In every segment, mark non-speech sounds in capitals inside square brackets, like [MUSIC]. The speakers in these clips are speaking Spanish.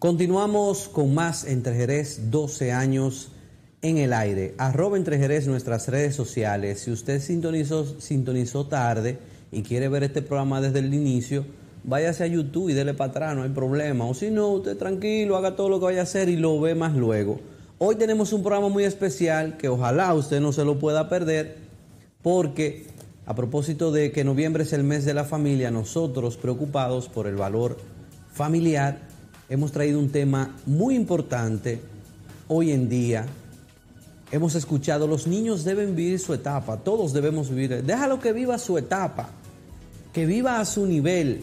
Continuamos con más Entre Jerez, 12 años en el aire. Arroba Entre Jerez nuestras redes sociales. Si usted sintonizó, sintonizó tarde y quiere ver este programa desde el inicio, váyase a YouTube y dele para atrás, no hay problema. O si no, usted tranquilo, haga todo lo que vaya a hacer y lo ve más luego. Hoy tenemos un programa muy especial que ojalá usted no se lo pueda perder porque a propósito de que noviembre es el mes de la familia, nosotros preocupados por el valor familiar, hemos traído un tema muy importante hoy en día. Hemos escuchado, los niños deben vivir su etapa, todos debemos vivir, déjalo que viva su etapa, que viva a su nivel.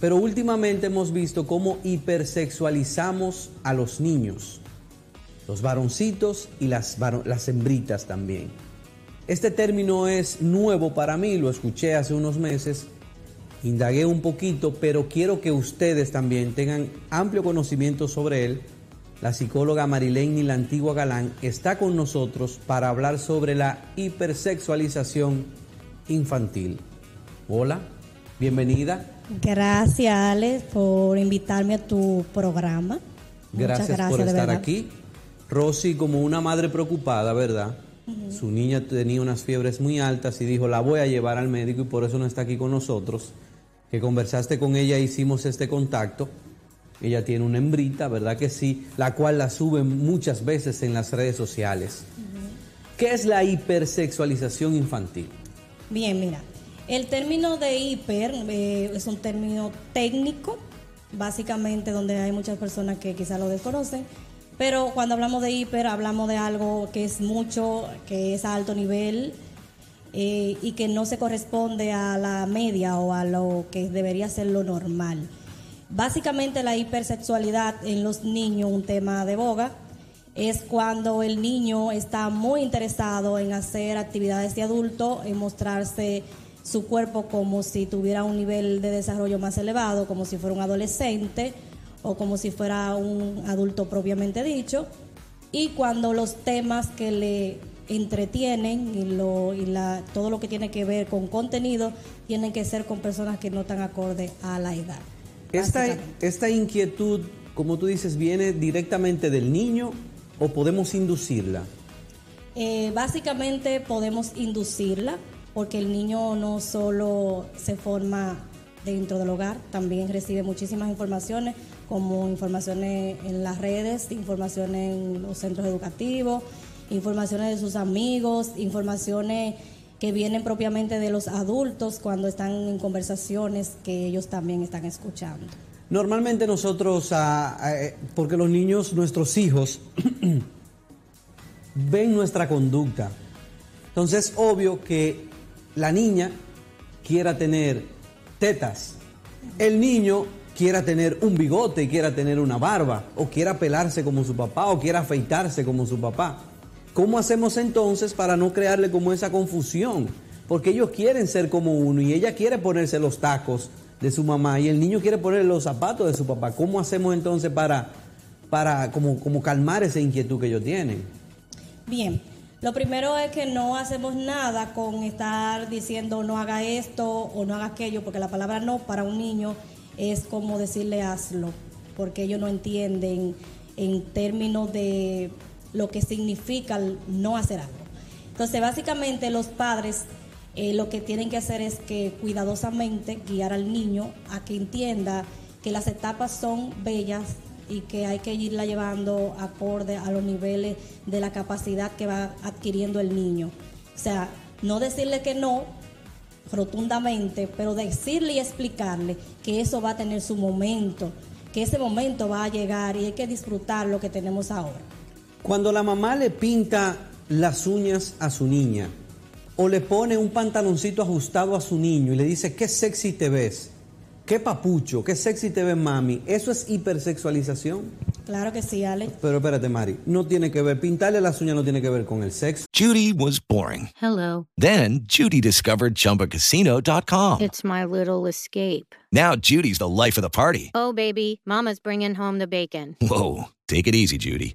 Pero últimamente hemos visto cómo hipersexualizamos a los niños, los varoncitos y las, las hembritas también. Este término es nuevo para mí, lo escuché hace unos meses indagué un poquito, pero quiero que ustedes también tengan amplio conocimiento sobre él. La psicóloga Marilene la antigua Galán está con nosotros para hablar sobre la hipersexualización infantil. Hola, bienvenida. Gracias, Alex, por invitarme a tu programa. Gracias, por estar aquí. Rosy, como una madre preocupada, ¿verdad? Su niña tenía unas fiebres muy altas y dijo, la voy a llevar al médico y por eso no está aquí con nosotros que conversaste con ella, hicimos este contacto. Ella tiene una hembrita, ¿verdad que sí? La cual la sube muchas veces en las redes sociales. ¿Qué es la hipersexualización infantil? Bien, mira, el término de hiper eh, es un término técnico, básicamente donde hay muchas personas que quizás lo desconocen, pero cuando hablamos de hiper hablamos de algo que es mucho, que es a alto nivel, eh, y que no se corresponde a la media o a lo que debería ser lo normal. Básicamente la hipersexualidad en los niños, un tema de boga, es cuando el niño está muy interesado en hacer actividades de adulto, en mostrarse su cuerpo como si tuviera un nivel de desarrollo más elevado, como si fuera un adolescente o como si fuera un adulto propiamente dicho, y cuando los temas que le entretienen y, lo, y la, todo lo que tiene que ver con contenido tienen que ser con personas que no están acorde a la edad. Esta, esta inquietud, como tú dices, viene directamente del niño o podemos inducirla? Eh, básicamente podemos inducirla porque el niño no solo se forma dentro del hogar, también recibe muchísimas informaciones como informaciones en las redes, informaciones en los centros educativos, informaciones de sus amigos, informaciones que vienen propiamente de los adultos cuando están en conversaciones que ellos también están escuchando. Normalmente nosotros, ah, ah, eh, porque los niños, nuestros hijos, [CLEARS THROAT] ven nuestra conducta. Entonces es obvio que la niña quiera tener tetas, el niño quiera tener un bigote quiera tener una barba, o quiera pelarse como su papá, o quiera afeitarse como su papá. ¿Cómo hacemos entonces para no crearle como esa confusión? Porque ellos quieren ser como uno y ella quiere ponerse los tacos de su mamá y el niño quiere poner los zapatos de su papá. ¿Cómo hacemos entonces para, para como, como calmar esa inquietud que ellos tienen? Bien, lo primero es que no hacemos nada con estar diciendo no haga esto o no haga aquello, porque la palabra no para un niño es como decirle hazlo, porque ellos no entienden en términos de lo que significa no hacer algo. Entonces, básicamente los padres eh, lo que tienen que hacer es que cuidadosamente guiar al niño a que entienda que las etapas son bellas y que hay que irla llevando acorde a los niveles de la capacidad que va adquiriendo el niño. O sea, no decirle que no rotundamente, pero decirle y explicarle que eso va a tener su momento, que ese momento va a llegar y hay que disfrutar lo que tenemos ahora. Cuando la mamá le pinta las uñas a su niña o le pone un pantaloncito ajustado a su niño y le dice, qué sexy te ves, qué papucho, qué sexy te ves mami, ¿eso es hipersexualización? Claro que sí, Alex. Pero espérate, Mari, no tiene que ver, pintarle las uñas no tiene que ver con el sexo. Judy was boring. Hello. Then Judy discovered ChumbaCasino.com. It's my little escape. Now Judy's the life of the party. Oh, baby, Mama's bringing home the bacon. Whoa, take it easy, Judy.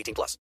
18 plus.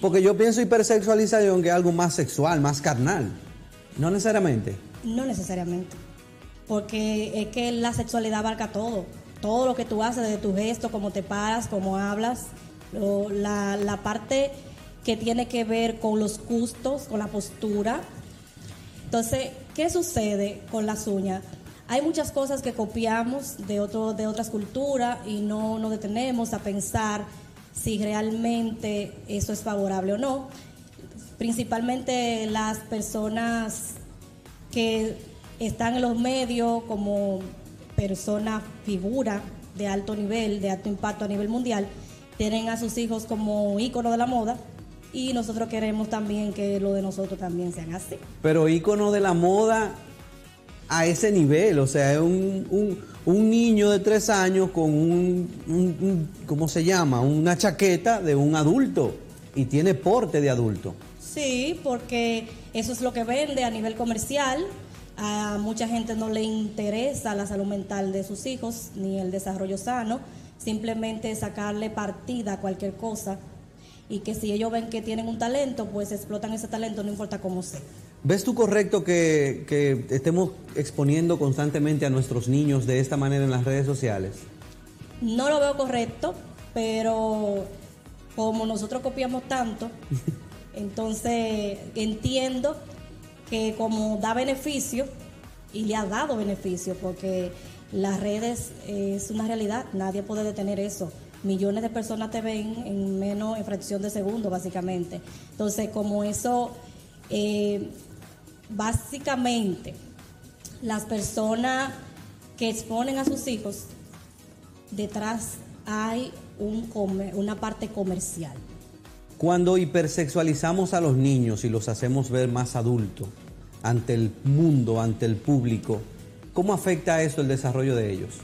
Porque yo pienso hipersexualización que es algo más sexual, más carnal. No necesariamente. No necesariamente. Porque es que la sexualidad abarca todo. Todo lo que tú haces, desde tu gesto, cómo te paras, cómo hablas, la parte que tiene que ver con los gustos, con la postura. Entonces, ¿qué sucede con las uñas? Hay muchas cosas que copiamos de, otro, de otras culturas y no nos detenemos a pensar si realmente eso es favorable o no. Principalmente las personas que están en los medios como personas, figura de alto nivel, de alto impacto a nivel mundial, tienen a sus hijos como ícono de la moda y nosotros queremos también que lo de nosotros también sean así. Pero ícono de la moda a ese nivel, o sea, es un, un- un niño de tres años con un, un- ¿cómo se llama? Una chaqueta de un adulto y tiene porte de adulto. Sí, porque eso es lo que vende a nivel comercial. A mucha gente no le interesa la salud mental de sus hijos ni el desarrollo sano, simplemente sacarle partida a cualquier cosa y que si ellos ven que tienen un talento, pues explotan ese talento, no importa cómo sea. ¿Ves tú correcto que, que estemos exponiendo constantemente a nuestros niños de esta manera en las redes sociales? No lo veo correcto, pero como nosotros copiamos tanto, [LAUGHS] entonces entiendo que como da beneficio, y le ha dado beneficio, porque las redes es una realidad, nadie puede detener eso. Millones de personas te ven en menos, en fracción de segundo, básicamente. Entonces, como eso, eh, básicamente, las personas que exponen a sus hijos detrás hay un una parte comercial. Cuando hipersexualizamos a los niños y los hacemos ver más adultos ante el mundo, ante el público, ¿cómo afecta eso el desarrollo de ellos?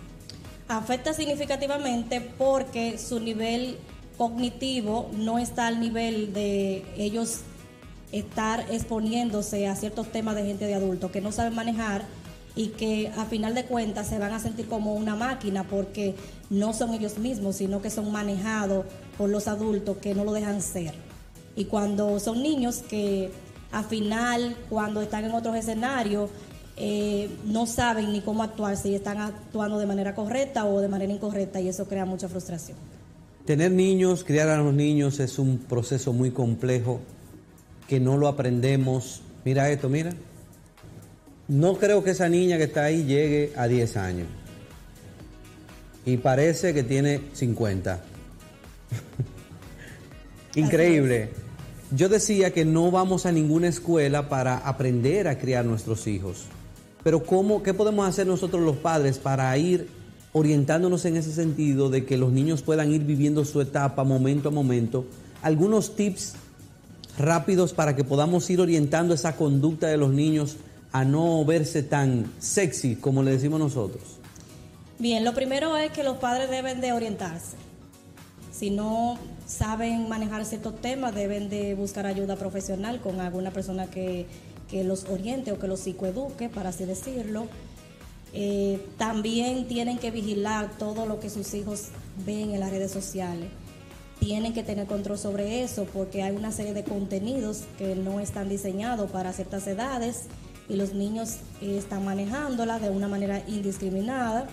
Afecta significativamente porque su nivel cognitivo no está al nivel de ellos estar exponiéndose a ciertos temas de gente de adulto que no saben manejar y que a final de cuentas se van a sentir como una máquina porque no son ellos mismos, sino que son manejados por los adultos que no lo dejan ser. Y cuando son niños que a final, cuando están en otros escenarios, eh, no saben ni cómo actuar, si están actuando de manera correcta o de manera incorrecta y eso crea mucha frustración. Tener niños, criar a los niños es un proceso muy complejo que no lo aprendemos. Mira esto, mira. No creo que esa niña que está ahí llegue a 10 años. Y parece que tiene 50. [LAUGHS] Increíble. Yo decía que no vamos a ninguna escuela para aprender a criar nuestros hijos. Pero ¿cómo, ¿qué podemos hacer nosotros los padres para ir orientándonos en ese sentido de que los niños puedan ir viviendo su etapa momento a momento? Algunos tips rápidos para que podamos ir orientando esa conducta de los niños a no verse tan sexy como le decimos nosotros. Bien, lo primero es que los padres deben de orientarse. Si no saben manejar ciertos temas, deben de buscar ayuda profesional con alguna persona que que los oriente o que los psicoeduque, para así decirlo. Eh, también tienen que vigilar todo lo que sus hijos ven en las redes sociales. Tienen que tener control sobre eso porque hay una serie de contenidos que no están diseñados para ciertas edades y los niños eh, están manejándola de una manera indiscriminada.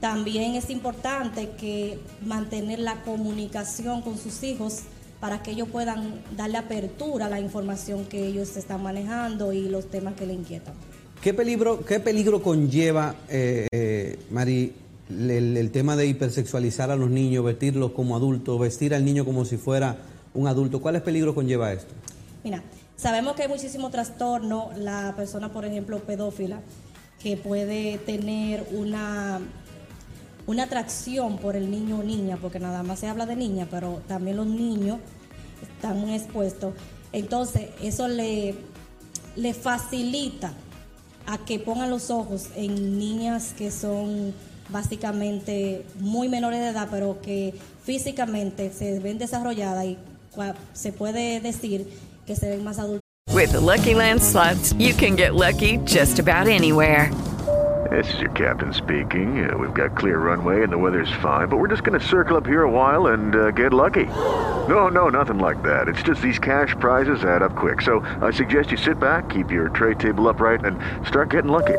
También es importante que mantener la comunicación con sus hijos para que ellos puedan darle apertura a la información que ellos están manejando y los temas que le inquietan. ¿Qué peligro, qué peligro conlleva, eh, eh, Mari, el, tema de hipersexualizar a los niños, vestirlos como adultos, vestir al niño como si fuera un adulto? ¿Cuáles peligros conlleva esto? Mira, sabemos que hay muchísimo trastorno. La persona, por ejemplo, pedófila, que puede tener una una atracción por el niño o niña, porque nada más se habla de niña, pero también los niños están muy expuestos. Entonces, eso le, le facilita a que pongan los ojos en niñas que son básicamente muy menores de edad, pero que físicamente se ven desarrolladas y se puede decir que se ven más adultos. With the Lucky Land slots, you can get lucky just about anywhere. This is your captain speaking. Uh, we've got clear runway and the weather's fine, but we're just going to circle up here a while and uh, get lucky. No, no, nothing like that. It's just these cash prizes add up quick. So I suggest you sit back, keep your tray table upright, and start getting lucky.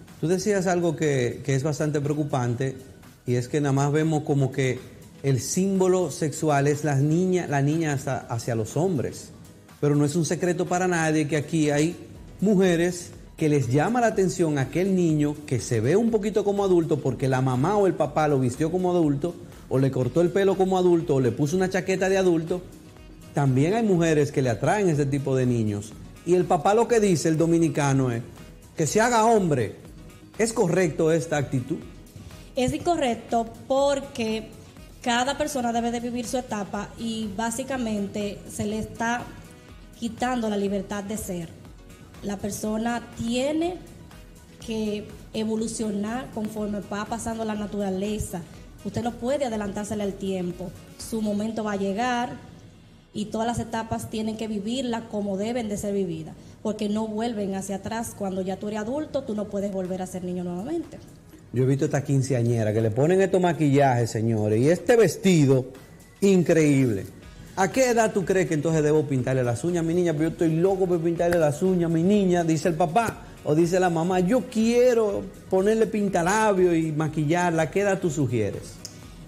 Tú decías algo que, es bastante preocupante y es que nada más vemos como que el símbolo sexual es la niña, la niña hacia, hacia los hombres. Pero no es un secreto para nadie que aquí hay mujeres que les llama la atención a aquel niño que se ve un poquito como adulto porque la mamá o el papá lo vistió como adulto o le cortó el pelo como adulto o le puso una chaqueta de adulto. También hay mujeres que le atraen ese tipo de niños. Y el papá lo que dice, el dominicano, es que se haga hombre. ¿Es correcto esta actitud? Es incorrecto porque cada persona debe de vivir su etapa y básicamente se le está quitando la libertad de ser. La persona tiene que evolucionar conforme va pasando la naturaleza. Usted no puede adelantársele al tiempo. Su momento va a llegar y todas las etapas tienen que vivirla como deben de ser vividas, porque no vuelven hacia atrás. Cuando ya tú eres adulto, tú no puedes volver a ser niño nuevamente. Yo he visto esta quinceañera que le ponen estos maquillajes, señores, y este vestido increíble. ¿A qué edad tú crees que entonces debo pintarle las uñas a mi niña? Pero yo estoy loco por pintarle las uñas a mi niña. Dice el papá, O dice la mamá, yo quiero ponerle pintalabio y maquillarla. ¿Qué edad tú sugieres?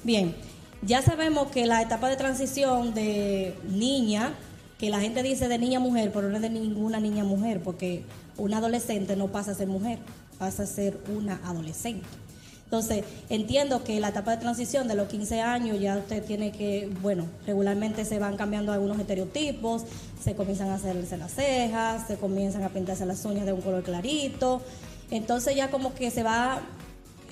Bien, ya sabemos que la etapa de transición de niña, que la gente dice de niña mujer, pero no es de ninguna niña mujer, porque una adolescente no pasa a ser mujer, pasa a ser una adolescente. Entonces, entiendo que la etapa de transición de los 15 años ya usted tiene que, bueno, regularmente se van cambiando algunos estereotipos, se comienzan a hacerse las cejas, se comienzan a pintarse las uñas de un color clarito. Entonces ya como que se va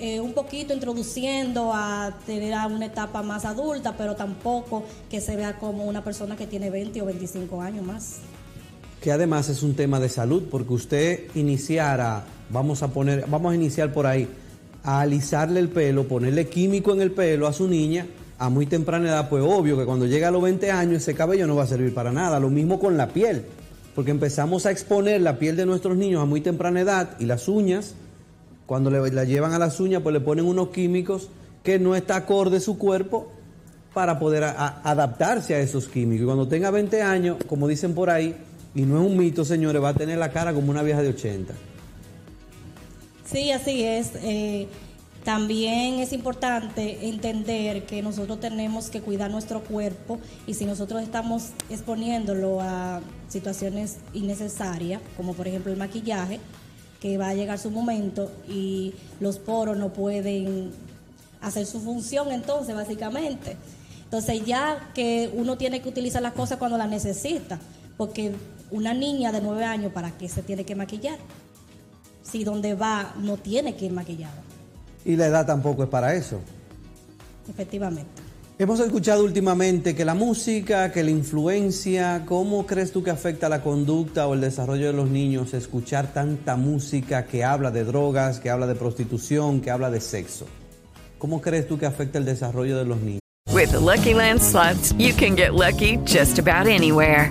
eh, un poquito introduciendo a tener a una etapa más adulta, pero tampoco que se vea como una persona que tiene 20 o 25 años más. Que además es un tema de salud, porque usted iniciara, vamos a poner, vamos a iniciar por ahí, a alisarle el pelo, ponerle químico en el pelo a su niña a muy temprana edad, pues obvio que cuando llega a los 20 años ese cabello no va a servir para nada. Lo mismo con la piel, porque empezamos a exponer la piel de nuestros niños a muy temprana edad y las uñas, cuando le, la llevan a las uñas, pues le ponen unos químicos que no está acorde su cuerpo para poder adaptarse a esos químicos. Y cuando tenga 20 años, como dicen por ahí, y no es un mito, señores, va a tener la cara como una vieja de 80. Sí, así es. Eh, también es importante entender que nosotros tenemos que cuidar nuestro cuerpo y si nosotros estamos exponiéndolo a situaciones innecesarias, como por ejemplo el maquillaje, que va a llegar su momento y los poros no pueden hacer su función entonces, básicamente. Entonces ya que uno tiene que utilizar las cosas cuando las necesita, porque una niña de nueve años, ¿para qué se tiene que maquillar? Si donde va no tiene que ir maquillada, Y la edad tampoco es para eso. efectivamente. Hemos escuchado últimamente que la música, que la influencia, ¿cómo crees tú que afecta la conducta o el desarrollo de los niños escuchar tanta música que habla de drogas, que habla de prostitución, que habla de sexo? ¿Cómo crees tú que afecta el desarrollo de los niños? With the Lucky Land slots, you can get lucky just about anywhere.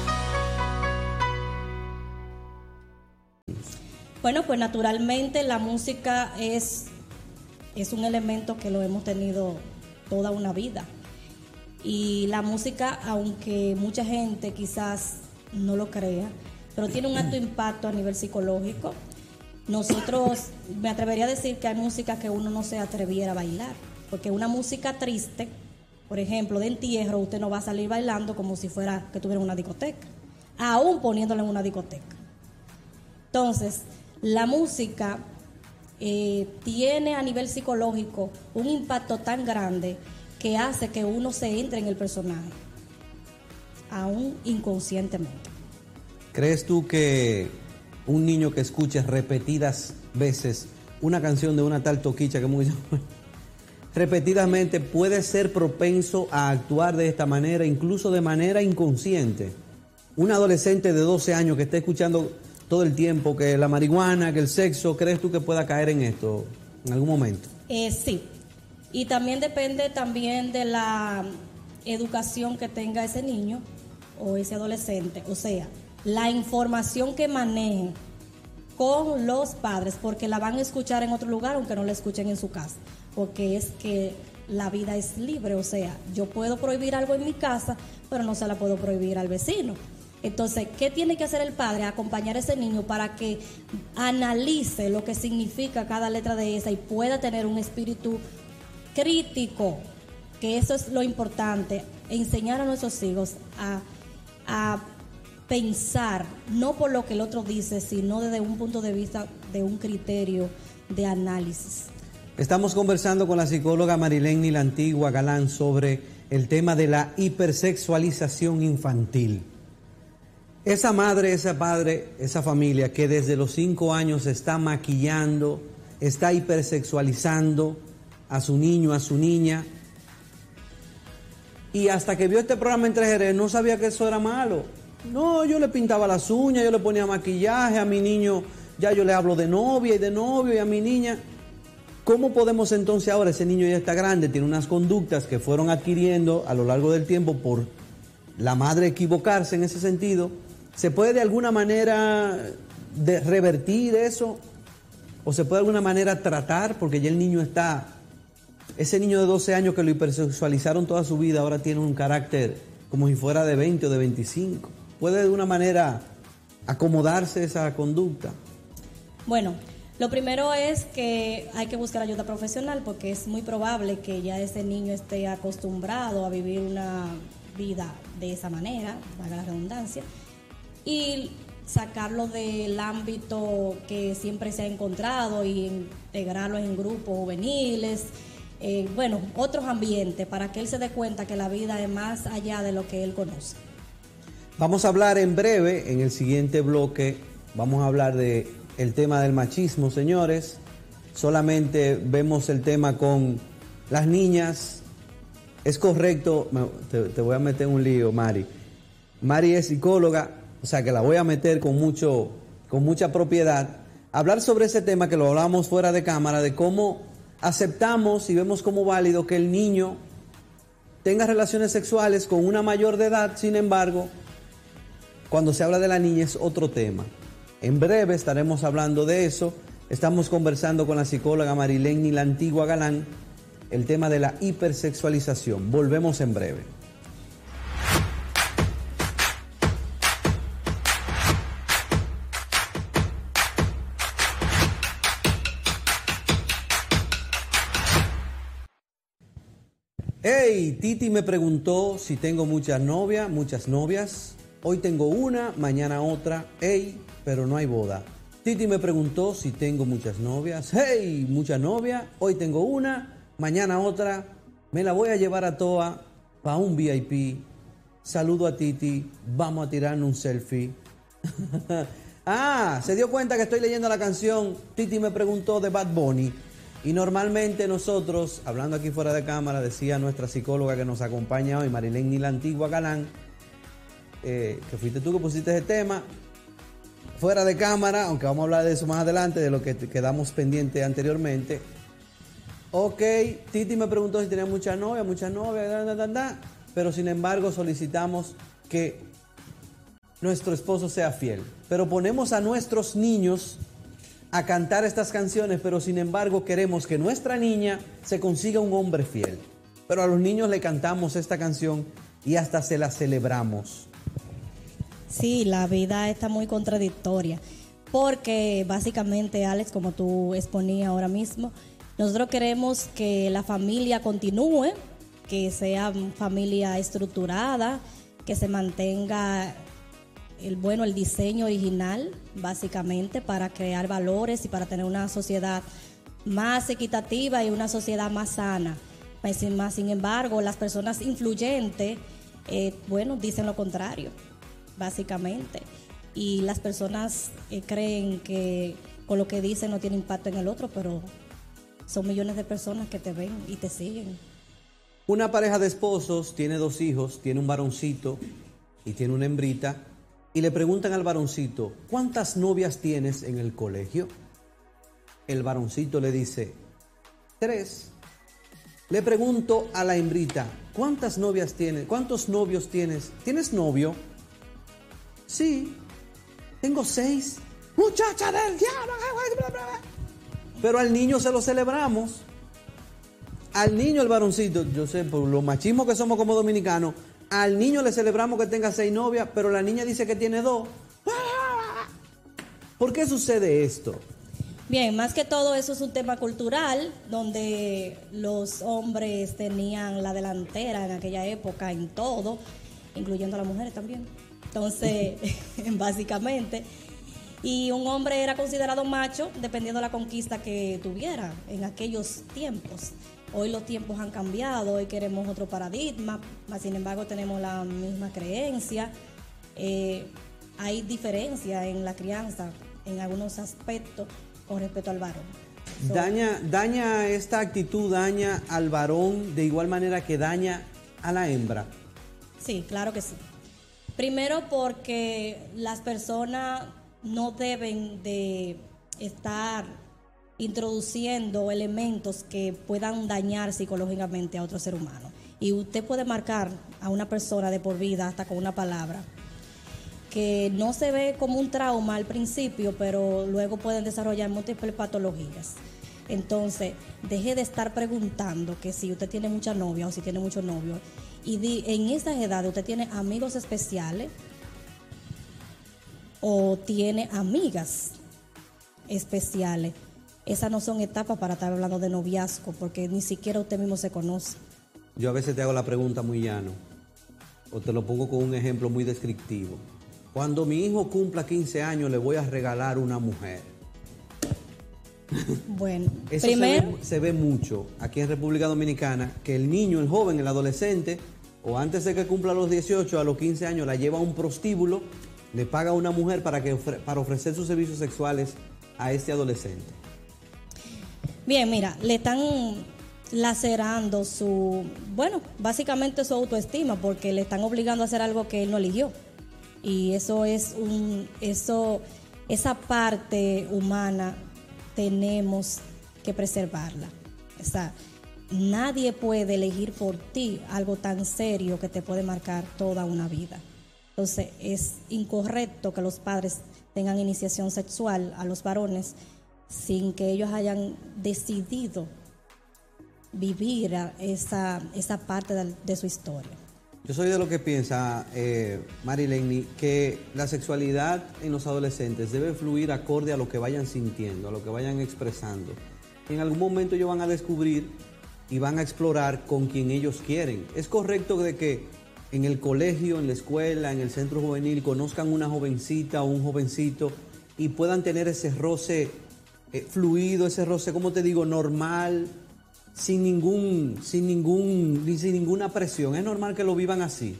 Bueno, pues naturalmente la música es, es un elemento que lo hemos tenido toda una vida. Y la música, aunque mucha gente quizás no lo crea, pero tiene un alto impacto a nivel psicológico. Nosotros, me atrevería a decir que hay música que uno no se atreviera a bailar, porque una música triste, por ejemplo, de entierro, usted no va a salir bailando como si fuera que tuviera una discoteca, aún poniéndolo en una discoteca. Entonces, la música eh, tiene a nivel psicológico un impacto tan grande que hace que uno se entre en el personaje, aún inconscientemente. ¿Crees tú que un niño que escuche repetidas veces una canción de una tal toquicha que muy [LAUGHS] repetidamente puede ser propenso a actuar de esta manera, incluso de manera inconsciente? Un adolescente de 12 años que esté escuchando todo el tiempo que la marihuana, que el sexo, ¿crees tú que pueda caer en esto en algún momento? Eh, sí, y también depende también de la educación que tenga ese niño o ese adolescente, o sea, la información que maneje con los padres, porque la van a escuchar en otro lugar aunque no la escuchen en su casa, porque es que la vida es libre, o sea, yo puedo prohibir algo en mi casa, pero no se la puedo prohibir al vecino. Entonces, ¿qué tiene que hacer el padre? Acompañar a ese niño para que analice lo que significa cada letra de esa y pueda tener un espíritu crítico, que eso es lo importante, enseñar a nuestros hijos a, pensar, no por lo que el otro dice, sino desde un punto de vista, de un criterio de análisis. Estamos conversando con la psicóloga Marilén la Antigua Galán sobre el tema de la hipersexualización infantil. Esa madre, ese padre, esa familia que desde los cinco años está maquillando, está hipersexualizando a su niño, a su niña, y hasta que vio este programa entre Jerez no sabía que eso era malo. No, yo le pintaba las uñas, yo le ponía maquillaje a mi niño, ya yo le hablo de novia y de novio y a mi niña. ¿Cómo podemos entonces ahora, ese niño ya está grande, tiene unas conductas que fueron adquiriendo a lo largo del tiempo por la madre equivocarse en ese sentido? ¿Se puede de alguna manera revertir eso? ¿O se puede de alguna manera tratar? Porque ya el niño está ese niño de 12 años que lo hipersexualizaron toda su vida ahora tiene un carácter como si fuera de 20 o de 25. ¿Puede de una manera acomodarse esa conducta? Bueno, lo primero es que hay que buscar ayuda profesional porque es muy probable que ya ese niño esté acostumbrado a vivir una vida de esa manera, haga la redundancia, y sacarlo del ámbito que siempre se ha encontrado y integrarlo en grupos juveniles, eh, bueno, otros ambientes para que él se dé cuenta que la vida es más allá de lo que él conoce. Vamos a hablar en breve, en el siguiente bloque, vamos a hablar de tema del machismo, señores. Solamente vemos el tema con las niñas. Es correcto, te, voy a meter un lío, Mari. Mari es psicóloga, o sea que la voy a meter con mucho, con mucha propiedad. Hablar sobre ese tema que lo hablamos fuera de cámara, de cómo aceptamos y vemos como válido que el niño tenga relaciones sexuales con una mayor de edad, sin embargo, cuando se habla de la niña es otro tema. En breve estaremos hablando de eso. Estamos conversando con la psicóloga Marilene la antigua Galán, el tema de la hipersexualización. Volvemos en breve. Hey, Titi me preguntó si tengo muchas novias, muchas novias. Hoy tengo una, mañana otra. Hey, pero no hay boda. Titi me preguntó si tengo muchas novias. Hey, mucha novia. Hoy tengo una, mañana otra. Me la voy a llevar a Toa para un VIP. Saludo a Titi. Vamos a tirarnos un selfie. [LAUGHS] ah, se dio cuenta que estoy leyendo la canción. Titi me preguntó de Bad Bunny. Y normalmente nosotros, hablando aquí fuera de cámara, decía nuestra psicóloga que nos acompaña hoy, Marilén la Antigua Galán, eh, que fuiste tú que pusiste ese tema, fuera de cámara, aunque vamos a hablar de eso más adelante, de lo que quedamos pendiente anteriormente. Ok, Titi me preguntó si tenía muchas novias, muchas novias, pero sin embargo solicitamos que nuestro esposo sea fiel. Pero ponemos a nuestros niños a cantar estas canciones, pero sin embargo queremos que nuestra niña se consiga un hombre fiel. Pero a los niños le cantamos esta canción y hasta se la celebramos. Sí, la vida está muy contradictoria, porque básicamente, Alex, como tú exponías ahora mismo, nosotros queremos que la familia continúe, que sea familia estructurada, que se mantenga el bueno, el diseño original, básicamente, para crear valores y para tener una sociedad más equitativa y una sociedad más sana. Pues, más, sin embargo, las personas influyentes, eh, bueno, dicen lo contrario, básicamente. Y las personas eh, creen que con lo que dicen no tiene impacto en el otro, pero son millones de personas que te ven y te siguen. Una pareja de esposos tiene dos hijos, tiene un varoncito y tiene una hembrita y le preguntan al varoncito, ¿cuántas novias tienes en el colegio? El varoncito le dice, tres. Le pregunto a la hembrita, ¿cuántas novias tienes? ¿Cuántos novios tienes? ¿Tienes novio? Sí, tengo seis. Muchacha del diablo. Pero al niño se lo celebramos. Al niño, el varoncito, yo sé, por lo machismo que somos como dominicanos, al niño le celebramos que tenga seis novias, pero la niña dice que tiene dos. ¿Por qué sucede esto? Bien, más que todo eso es un tema cultural, donde los hombres tenían la delantera en aquella época en todo, incluyendo a las mujeres también. Entonces, [LAUGHS] [LAUGHS] básicamente, y un hombre era considerado macho dependiendo de la conquista que tuviera en aquellos tiempos. Hoy los tiempos han cambiado, hoy queremos otro paradigma, mas sin embargo tenemos la misma creencia. Eh, hay diferencia en la crianza en algunos aspectos con respecto al varón. So, Daña, daña esta actitud, daña al varón de igual manera que daña a la hembra. Sí, claro que sí. Primero porque las personas no deben de estar introduciendo elementos que puedan dañar psicológicamente a otro ser humano. Y usted puede marcar a una persona de por vida hasta con una palabra que no se ve como un trauma al principio, pero luego pueden desarrollar múltiples patologías. Entonces, deje de estar preguntando que si usted tiene mucha novia o si tiene mucho novio. Y en esas edades usted tiene amigos especiales o tiene amigas especiales. Esas no son etapas para estar hablando de noviazgo, porque ni siquiera usted mismo se conoce. Yo a veces te hago la pregunta muy llano, o te lo pongo con un ejemplo muy descriptivo. Cuando mi hijo cumpla 15 años le voy a regalar una mujer. [LAUGHS] Bueno, Eso primero, se, ve, se ve mucho aquí en República Dominicana, que el niño, el joven, el adolescente, o antes de que cumpla los 18, a los 15 años, la lleva a un prostíbulo, le paga a una mujer para, que, para ofrecer sus servicios sexuales a este adolescente. Bien, mira, le están lacerando su, bueno, básicamente su autoestima, porque le están obligando a hacer algo que él no eligió. Y eso es un, eso, esa parte humana tenemos que preservarla. O sea, nadie puede elegir por ti algo tan serio que te puede marcar toda una vida. Entonces, es incorrecto que los padres tengan iniciación sexual a los varones sin que ellos hayan decidido vivir esa, esa parte de, su historia. Yo soy de lo que piensa, eh, que la sexualidad en los adolescentes debe fluir acorde a lo que vayan sintiendo, a lo que vayan expresando. En algún momento ellos van a descubrir y van a explorar con quien ellos quieren. Es correcto de que en el colegio, en la escuela, en el centro juvenil, conozcan una jovencita o un jovencito y puedan tener ese roce eh, fluido, ese roce, como te digo, normal, sin ningún, sin ningún, ni sin ninguna presión. Es normal que lo vivan así.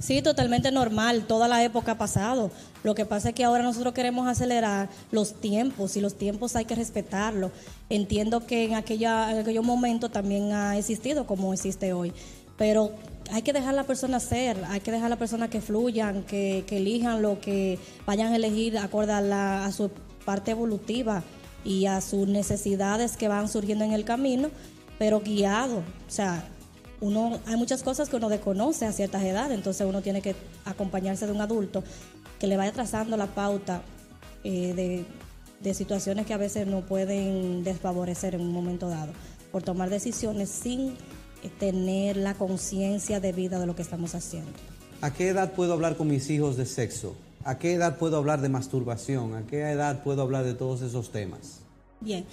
Sí, totalmente normal, toda la época ha pasado. Lo que pasa es que ahora nosotros queremos acelerar los tiempos y los tiempos hay que respetarlos. Entiendo que en, aquella, en aquellos momentos también ha existido como existe hoy, pero hay que dejar a la persona ser, hay que dejar a la persona que fluyan, que, que elijan lo que vayan a elegir acorde a, la- a su parte evolutiva y a sus necesidades que van surgiendo en el camino, pero guiado. O sea, uno hay muchas cosas que uno desconoce a ciertas edades, entonces uno tiene que acompañarse de un adulto que le vaya trazando la pauta eh, de, de situaciones que a veces no pueden desfavorecer en un momento dado, por tomar decisiones sin eh, tener la conciencia debida de lo que estamos haciendo. ¿A qué edad puedo hablar con mis hijos de sexo? ¿A qué edad puedo hablar de masturbación? ¿A qué edad puedo hablar de todos esos temas? Bien,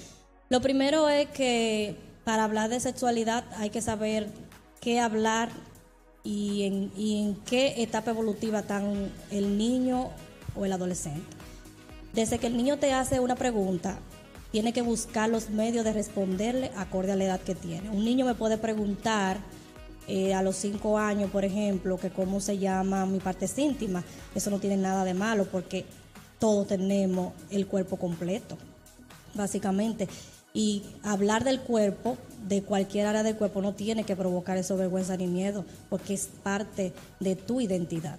lo primero es que para hablar de sexualidad hay que saber qué hablar y en, qué etapa evolutiva están el niño o el adolescente. Desde que el niño te hace una pregunta, tiene que buscar los medios de responderle acorde a la edad que tiene. Un niño me puede preguntar eh, a los cinco años, por ejemplo, que cómo se llama mi parte íntima. Eso no tiene nada de malo porque todos tenemos el cuerpo completo, básicamente. Y hablar del cuerpo, de cualquier área del cuerpo, no tiene que provocar eso vergüenza ni miedo, porque es parte de tu identidad.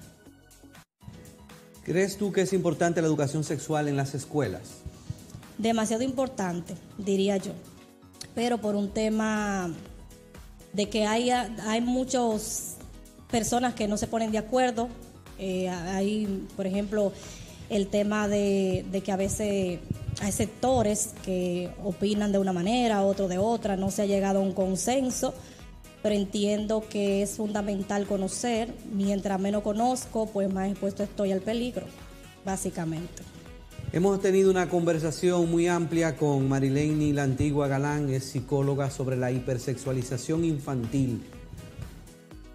¿Crees tú que es importante la educación sexual en las escuelas? demasiado importante, diría yo. Pero por un tema de que hay, hay muchas personas que no se ponen de acuerdo. Eh, hay, por ejemplo, el tema de, de que a veces hay sectores que opinan de una manera, otro de otra, no se ha llegado a un consenso, pero entiendo que es fundamental conocer. Mientras menos conozco, pues más expuesto estoy al peligro, básicamente. Hemos tenido una conversación muy amplia con Marilene la antigua Galán, es psicóloga sobre la hipersexualización infantil.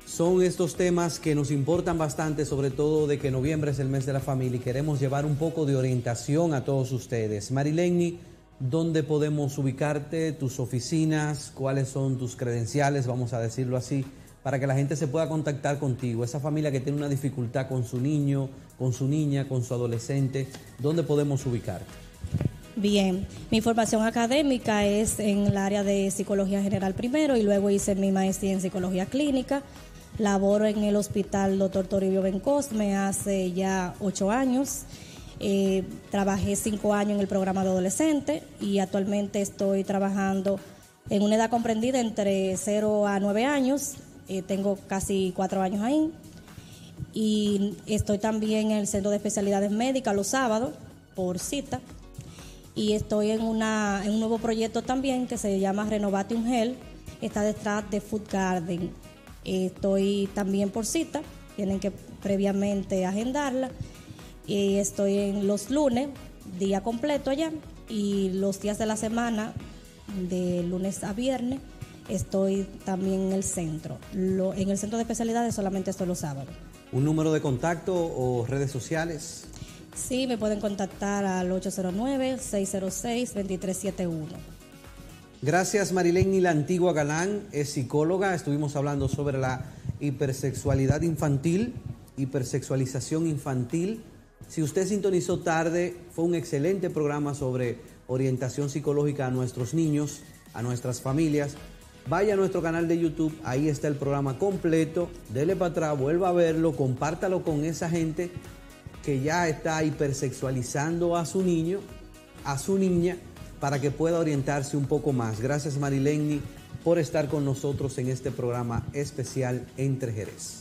Son estos temas que nos importan bastante, sobre todo de que noviembre es el mes de la familia y queremos llevar un poco de orientación a todos ustedes. Marilene, dónde podemos ubicarte, tus oficinas, cuáles son tus credenciales, vamos a decirlo así, para que la gente se pueda contactar contigo. Esa familia que tiene una dificultad con su niño, con su niña, con su adolescente, ¿dónde podemos ubicarte? Bien, mi formación académica es en el área de psicología general primero y luego hice mi maestría en psicología clínica. Laboro en el hospital Dr. Toribio Bencosme hace ya ocho años. Eh, trabajé cinco años en el programa de adolescente y actualmente estoy trabajando en una edad comprendida entre 0 a 9 años. Eh, tengo casi cuatro años ahí. Y estoy también en el centro de especialidades médicas los sábados por cita y estoy en, una, en un nuevo proyecto también que se llama Renovate un Gel, está detrás de Food Garden. Estoy también por cita, tienen que previamente agendarla. Y estoy en los lunes, día completo allá, y los días de la semana, de lunes a viernes, estoy también en el centro. Lo, en el centro de especialidades solamente estoy los sábados. ¿Un número de contacto o redes sociales? Sí, me pueden contactar al 809-606-2371. Gracias Marilene y la antigua Galán, es psicóloga. Estuvimos hablando sobre la hipersexualidad infantil, hipersexualización infantil. Si usted sintonizó tarde, fue un excelente programa sobre orientación psicológica a nuestros niños, a nuestras familias. Vaya a nuestro canal de YouTube, ahí está el programa completo. Dele para atrás, vuelva a verlo, compártalo con esa gente que ya está hipersexualizando a su niño, a su niña, para que pueda orientarse un poco más. Gracias Marileni por estar con nosotros en este programa especial Entre Jerez.